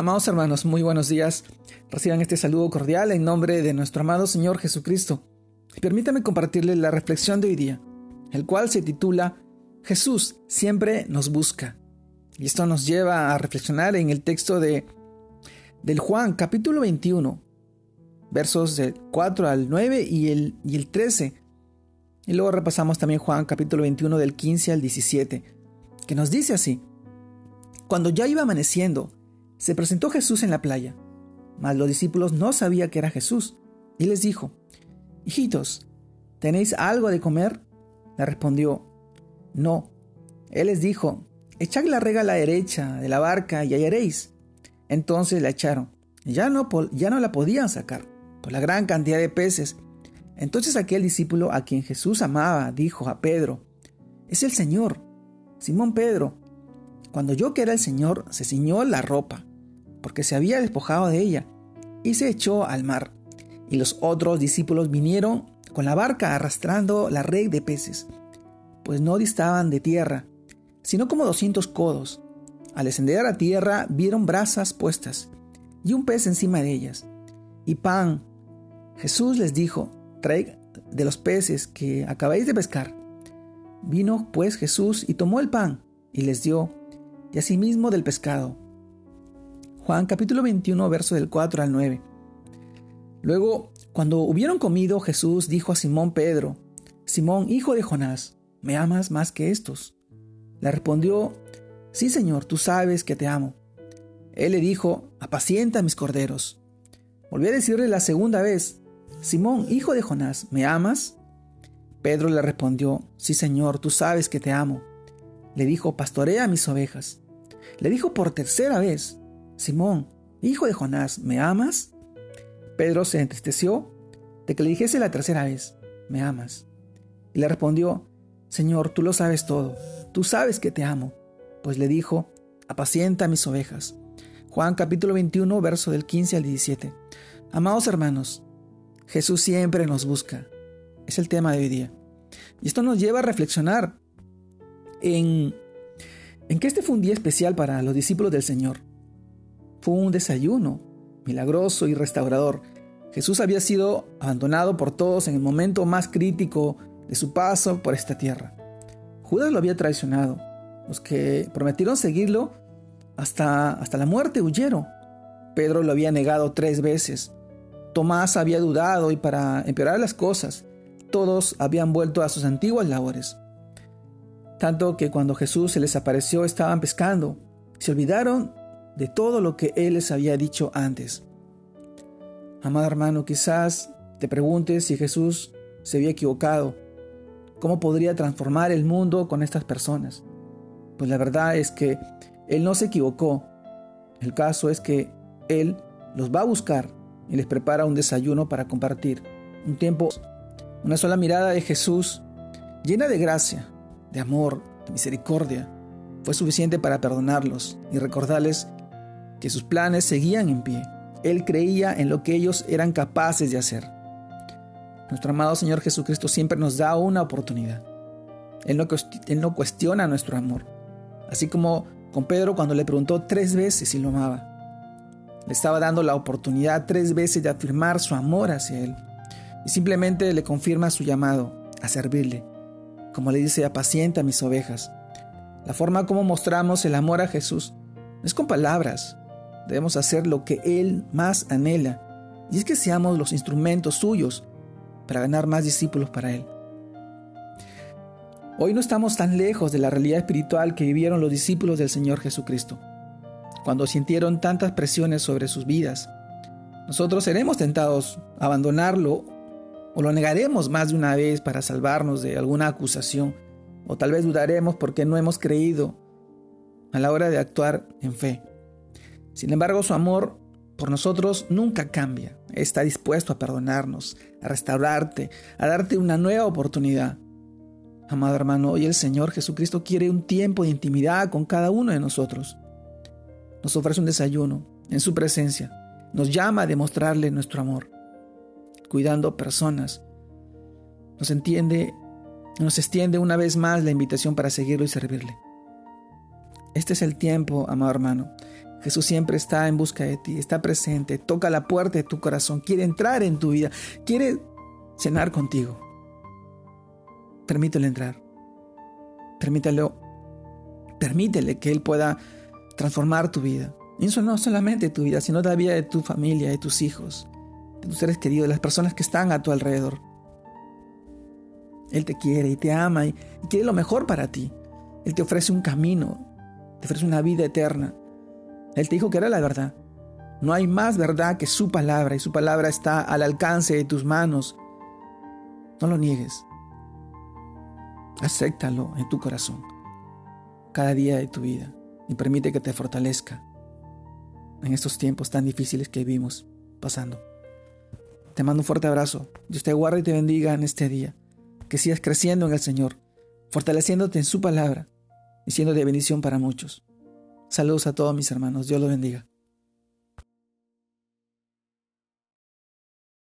Amados hermanos, muy buenos días. Reciban este saludo cordial en nombre de nuestro amado Señor Jesucristo. Permítame compartirles la reflexión de hoy día, el cual se titula Jesús siempre nos busca. Y esto nos lleva a reflexionar en el texto de del Juan capítulo 21, versos del 4 al 9 y el, y el 13. Y luego repasamos también Juan capítulo 21 del 15 al 17, que nos dice así. Cuando ya iba amaneciendo, se presentó Jesús en la playa, mas los discípulos no sabían que era Jesús, y les dijo, Hijitos, ¿tenéis algo de comer? Le respondió, No. Él les dijo, Echad la rega a la derecha de la barca y hallaréis. Entonces la echaron. Ya no, ya no la podían sacar, por la gran cantidad de peces. Entonces aquel discípulo a quien Jesús amaba dijo a Pedro, Es el Señor. Simón Pedro, cuando yo que era el Señor, se ciñó la ropa, porque se había despojado de ella, y se echó al mar. Y los otros discípulos vinieron con la barca arrastrando la red de peces, pues no distaban de tierra, sino como doscientos codos. Al descender a tierra vieron brasas puestas, y un pez encima de ellas, y pan. Jesús les dijo, traed de los peces que acabáis de pescar. Vino pues Jesús y tomó el pan, y les dio, y asimismo del pescado. Juan capítulo 21, verso del 4 al 9. Luego, cuando hubieron comido, Jesús dijo a Simón Pedro, Simón, hijo de Jonás, ¿me amas más que estos? Le respondió, Sí, Señor, tú sabes que te amo. Él le dijo, Apacienta mis corderos. Volvió a decirle la segunda vez, Simón, hijo de Jonás, ¿me amas? Pedro le respondió, Sí, Señor, tú sabes que te amo. Le dijo, Pastorea mis ovejas. Le dijo por tercera vez, Simón, hijo de Jonás, ¿me amas? Pedro se entristeció de que le dijese la tercera vez, ¿me amas? Y le respondió, Señor, tú lo sabes todo, tú sabes que te amo. Pues le dijo, apacienta mis ovejas. Juan capítulo 21, verso del 15 al 17. Amados hermanos, Jesús siempre nos busca. Es el tema de hoy día. Y esto nos lleva a reflexionar en, en que este fue un día especial para los discípulos del Señor. Fue un desayuno milagroso y restaurador. Jesús había sido abandonado por todos en el momento más crítico de su paso por esta tierra. Judas lo había traicionado. Los que prometieron seguirlo hasta, hasta la muerte huyeron. Pedro lo había negado tres veces. Tomás había dudado y para empeorar las cosas, todos habían vuelto a sus antiguas labores tanto que cuando Jesús se les apareció estaban pescando, se olvidaron de todo lo que Él les había dicho antes. Amado hermano, quizás te preguntes si Jesús se había equivocado, ¿cómo podría transformar el mundo con estas personas? Pues la verdad es que Él no se equivocó. El caso es que Él los va a buscar y les prepara un desayuno para compartir. Un tiempo, una sola mirada de Jesús llena de gracia, de amor, de misericordia, fue suficiente para perdonarlos y recordarles que sus planes seguían en pie. Él creía en lo que ellos eran capaces de hacer. Nuestro amado Señor Jesucristo siempre nos da una oportunidad. Él no, cuestiona nuestro amor. Así como con Pedro cuando le preguntó tres veces si lo amaba. Le estaba dando la oportunidad tres veces de afirmar su amor hacia Él. Y simplemente le confirma su llamado a servirle como le dice, apacienta mis ovejas. La forma como mostramos el amor a Jesús no es con palabras. Debemos hacer lo que Él más anhela, y es que seamos los instrumentos suyos para ganar más discípulos para Él. Hoy no estamos tan lejos de la realidad espiritual que vivieron los discípulos del Señor Jesucristo, cuando sintieron tantas presiones sobre sus vidas. Nosotros seremos tentados a abandonarlo o lo negaremos más de una vez para salvarnos de alguna acusación, o tal vez dudaremos porque no hemos creído a la hora de actuar en fe. Sin embargo, su amor por nosotros nunca cambia. Está dispuesto a perdonarnos, a restaurarte, a darte una nueva oportunidad. Amado hermano, hoy el Señor Jesucristo quiere un tiempo de intimidad con cada uno de nosotros. Nos ofrece un desayuno en su presencia. Nos llama a demostrarle nuestro amor cuidando personas. Nos entiende, nos extiende una vez más la invitación para seguirlo y servirle. Este es el tiempo, amado hermano. Jesús siempre está en busca de ti, está presente, toca la puerta de tu corazón, quiere entrar en tu vida, quiere cenar contigo. Permítele entrar. Permítelo, permítele que Él pueda transformar tu vida. Y eso no solamente tu vida, sino la vida de tu familia, de tus hijos, de tus seres queridos, de las personas que están a tu alrededor. Él te quiere y te ama y quiere lo mejor para ti. Él te ofrece un camino, te ofrece una vida eterna. Él te dijo que era la verdad. No hay más verdad que su palabra y su palabra está al alcance de tus manos. No lo niegues. Acéptalo en tu corazón cada día de tu vida y permite que te fortalezca en estos tiempos tan difíciles que vivimos pasando. Te mando un fuerte abrazo. Dios te guarde y te bendiga en este día. Que sigas creciendo en el Señor, fortaleciéndote en su palabra y siendo de bendición para muchos. Saludos a todos mis hermanos. Dios los bendiga.